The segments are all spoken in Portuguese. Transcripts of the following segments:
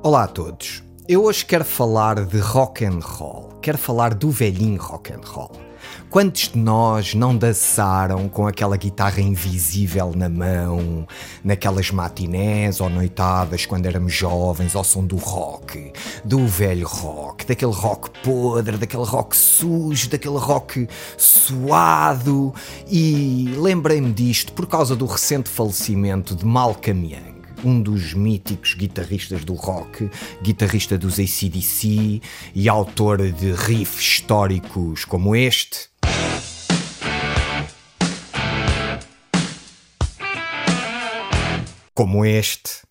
Olá a todos. Eu hoje quero falar de rock and roll. Quero falar do velhinho rock and roll. Quantos de nós não dançaram com aquela guitarra invisível na mão, naquelas matinés ou noitadas quando éramos jovens, ao som do rock, do velho rock, daquele rock podre, daquele rock sujo, daquele rock suado? E lembrei-me disto por causa do recente falecimento de Malcolm Young um dos míticos guitarristas do rock, guitarrista dos ACDC e autor de riffs históricos como este. Como este.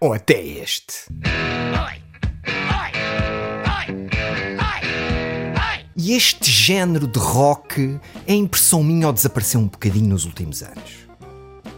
Ou até este. E este género de rock é impressão minha ou desapareceu um bocadinho nos últimos anos?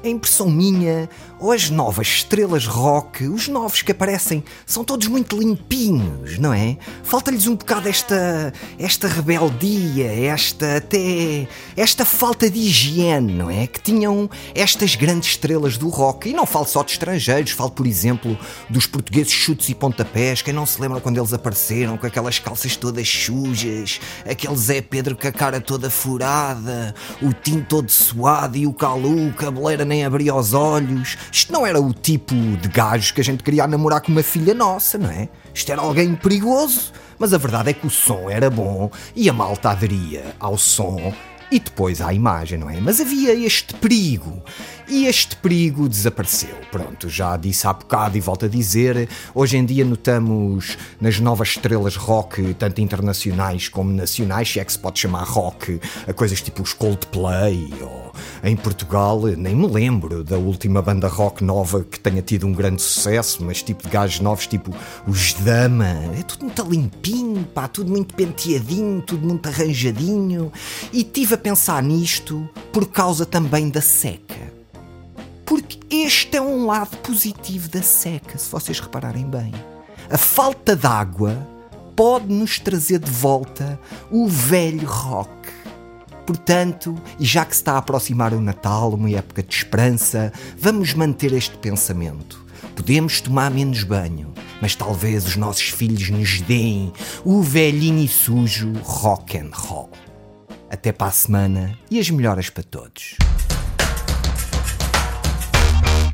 É impressão minha, ou as novas estrelas rock, os novos que aparecem, são todos muito limpinhos, não é? Falta-lhes um bocado esta, esta rebeldia, esta até esta falta de higiene, não é? Que tinham estas grandes estrelas do rock. E não falo só de estrangeiros, falo, por exemplo, dos portugueses chutes e pontapés. Quem não se lembra quando eles apareceram com aquelas calças todas sujas, aquele Zé Pedro com a cara toda furada, o Tim todo suado e o Calu, cabeleira nem abria os olhos. Isto não era o tipo de gajo que a gente queria namorar com uma filha nossa, não é? Isto era alguém perigoso. Mas a verdade é que o som era bom e a malta aderia ao som e depois à imagem, não é? Mas havia este perigo. E este perigo desapareceu. Pronto, já disse há bocado e volto a dizer. Hoje em dia notamos nas novas estrelas rock, tanto internacionais como nacionais, se é que se pode chamar rock, a coisas tipo os Coldplay em Portugal, nem me lembro da última banda rock nova que tenha tido um grande sucesso, mas tipo de gajos novos, tipo os Dama. É tudo muito limpinho, pá, tudo muito penteadinho, tudo muito arranjadinho. E tive a pensar nisto por causa também da seca. Porque este é um lado positivo da seca, se vocês repararem bem. A falta de água pode nos trazer de volta o velho rock. Portanto, e já que se está a aproximar o Natal, uma época de esperança, vamos manter este pensamento. Podemos tomar menos banho, mas talvez os nossos filhos nos deem o velhinho e sujo rock and roll. Até para a semana e as melhoras para todos.